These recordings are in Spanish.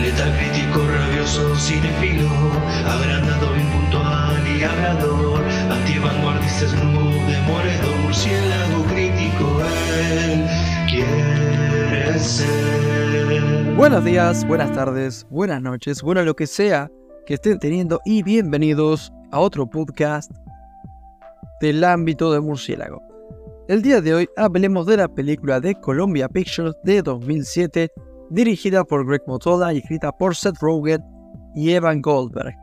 Letal crítico, rabioso, cinefilo, agrandado, impuntual y hablador, antivanguardista, snoop, demoledor, murciélago crítico, él quiere ser. Buenos días, buenas tardes, buenas noches, bueno lo que sea que estén teniendo y bienvenidos a otro podcast del ámbito de murciélago. El día de hoy hablemos de la película de Columbia Pictures de 2007, dirigida por Greg Motola y escrita por Seth Rogen y Evan Goldberg.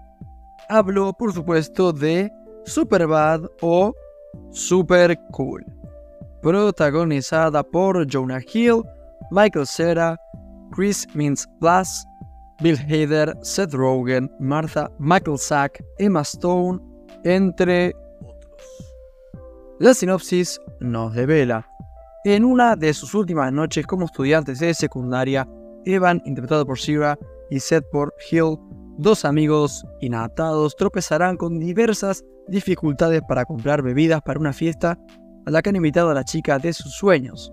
Hablo, por supuesto, de Superbad o Super Cool, protagonizada por Jonah Hill, Michael Cera, Chris Mintz-Plasse, Bill Hader, Seth Rogen, Martha Michael Sack, Emma Stone, entre la sinopsis nos devela. En una de sus últimas noches como estudiantes de secundaria, Evan, interpretado por Shira, y Seth por Hill, dos amigos inadaptados, tropezarán con diversas dificultades para comprar bebidas para una fiesta a la que han invitado a la chica de sus sueños.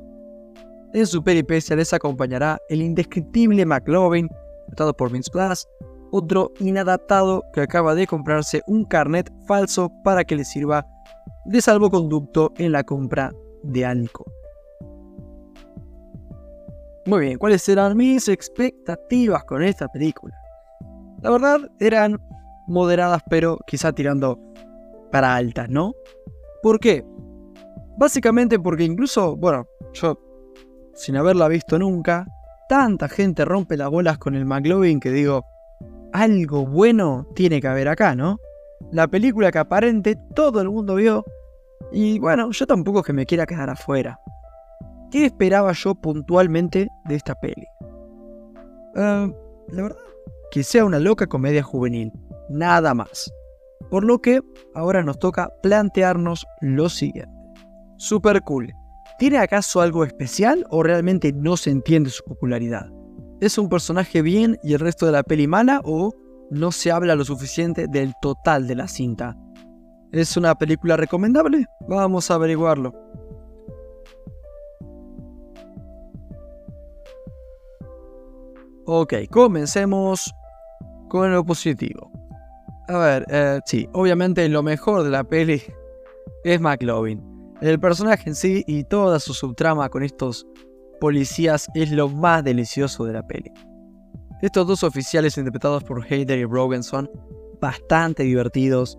En su peripecia les acompañará el indescriptible McLovin, interpretado por Vince Plus, otro inadaptado que acaba de comprarse un carnet falso para que le sirva de salvoconducto en la compra de alcohol. Muy bien, ¿cuáles eran mis expectativas con esta película? La verdad eran moderadas, pero quizá tirando para altas, ¿no? ¿Por qué? Básicamente porque incluso, bueno, yo sin haberla visto nunca, tanta gente rompe las bolas con el McLovin que digo, algo bueno tiene que haber acá, ¿no? La película que aparente todo el mundo vio y bueno, yo tampoco que me quiera quedar afuera. ¿Qué esperaba yo puntualmente de esta peli? Eh, la verdad, que sea una loca comedia juvenil, nada más. Por lo que ahora nos toca plantearnos lo siguiente. Super cool. ¿Tiene acaso algo especial o realmente no se entiende su popularidad? ¿Es un personaje bien y el resto de la peli mala o no se habla lo suficiente del total de la cinta? ¿Es una película recomendable? Vamos a averiguarlo. Ok, comencemos con lo positivo. A ver, eh, sí, obviamente lo mejor de la peli es McLovin. El personaje en sí y toda su subtrama con estos policías es lo más delicioso de la peli. Estos dos oficiales interpretados por Hayder y Rogan son bastante divertidos.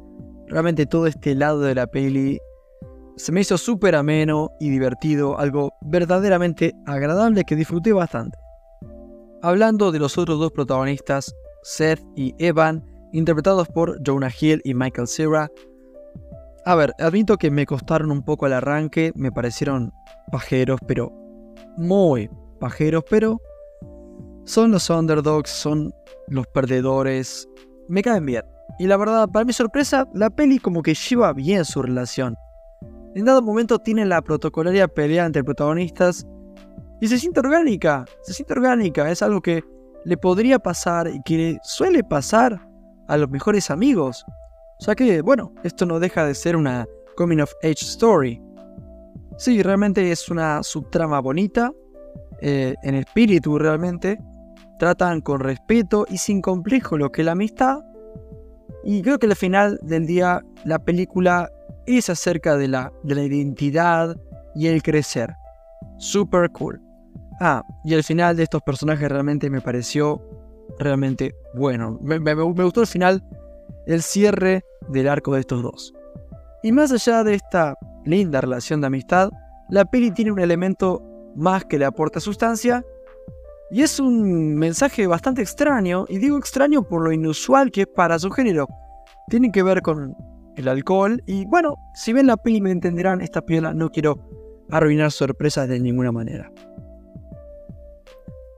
Realmente todo este lado de la peli se me hizo súper ameno y divertido, algo verdaderamente agradable que disfruté bastante. Hablando de los otros dos protagonistas, Seth y Evan, interpretados por Jonah Hill y Michael Cera. A ver, admito que me costaron un poco al arranque, me parecieron pajeros, pero muy pajeros, pero son los underdogs, son los perdedores, me caen bien. Y la verdad, para mi sorpresa, la peli como que lleva bien su relación. En dado momento tiene la protocolaria pelea entre protagonistas y se siente orgánica, se siente orgánica, es algo que le podría pasar y que suele pasar a los mejores amigos. O sea que, bueno, esto no deja de ser una coming of age story. Sí, realmente es una subtrama bonita, eh, en espíritu realmente. Tratan con respeto y sin complejo lo que es la amistad. Y creo que al final del día la película es acerca de la, de la identidad y el crecer. Super cool. Ah, y el final de estos personajes realmente me pareció realmente bueno. Me, gustó el final, el cierre del arco de estos dos. Y más allá de esta linda relación de amistad, la peli tiene un elemento más que le aporta sustancia. Y es un mensaje bastante extraño, y digo extraño por lo inusual que es para su género. Tiene que ver con el alcohol, y bueno, si ven la peli me entenderán, esta piola no quiero arruinar sorpresas de ninguna manera.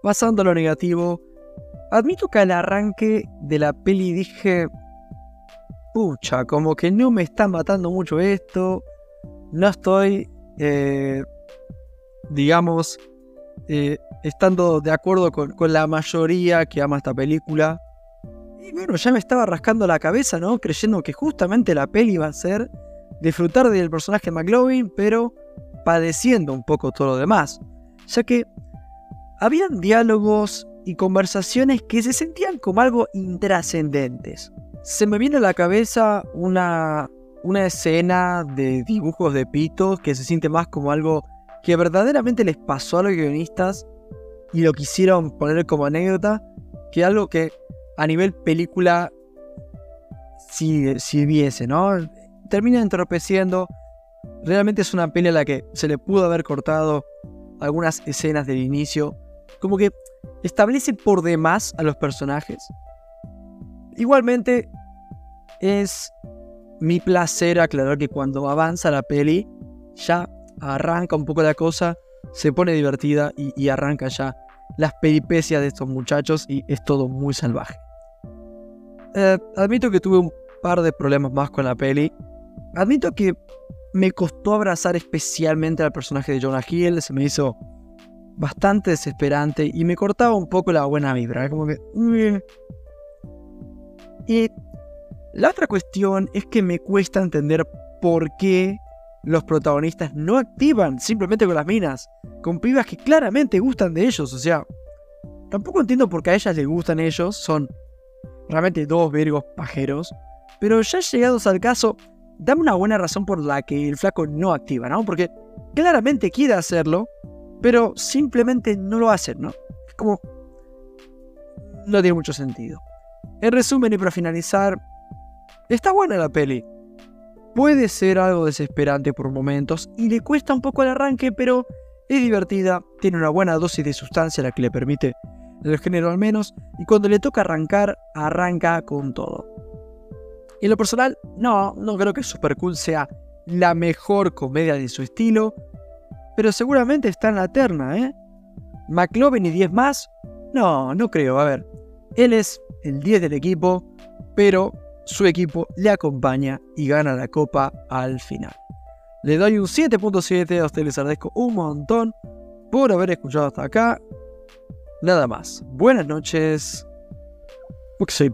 Pasando a lo negativo, admito que al arranque de la peli dije, pucha, como que no me está matando mucho esto, no estoy, eh, digamos, eh, estando de acuerdo con, con, la mayoría que ama esta película. Y bueno, ya me estaba rascando la cabeza, ¿no? Creyendo que justamente la peli iba a ser disfrutar del personaje McLovin, pero padeciendo un poco todo lo demás. Ya que habían diálogos y conversaciones que se sentían como algo intrascendentes. Se me viene a la cabeza una, una escena de dibujos de Pito que se siente más como algo que verdaderamente les pasó a los guionistas y lo quisieron poner como anécdota, que algo que a nivel película si, si viese, ¿no? Termina entorpeciendo. Realmente es una peli a la que se le pudo haber cortado algunas escenas del inicio. Como que establece por demás a los personajes. Igualmente, es mi placer aclarar que cuando avanza la peli, ya arranca un poco la cosa, se pone divertida y, arranca ya las peripecias de estos muchachos y es todo muy salvaje. Eh, admito que tuve un par de problemas más con la peli. Admito que me costó abrazar especialmente al personaje de Jonah Hill, se me hizo bastante desesperante y me cortaba un poco la buena vibra, como que... Y la otra cuestión es que me cuesta entender por qué los protagonistas no activan simplemente con las minas, con pibas que claramente gustan de ellos, o sea, tampoco entiendo por qué a ellas les gustan ellos, son realmente dos virgos pajeros, pero ya llegados al caso, dame una buena razón por la que el flaco no activa, ¿no? Porque claramente quiere hacerlo, pero simplemente no lo hace, ¿no? Es como... No tiene mucho sentido. En resumen y para finalizar, está buena la peli. Puede ser algo desesperante por momentos y le cuesta un poco el arranque, pero es divertida, tiene una buena dosis de sustancia la que le permite el género al menos, y cuando le toca arrancar, arranca con todo. En lo personal, no, no creo que Super Cool sea la mejor comedia de su estilo, pero seguramente está en la terna, ¿eh? McLovin y 10 más, no, no creo, a ver, él es el 10 del equipo, pero su equipo le acompaña y gana la copa al final. Le doy un 7.7, a ustedes les agradezco un montón por haber escuchado hasta acá. Nada más. Buenas noches. Porque soy.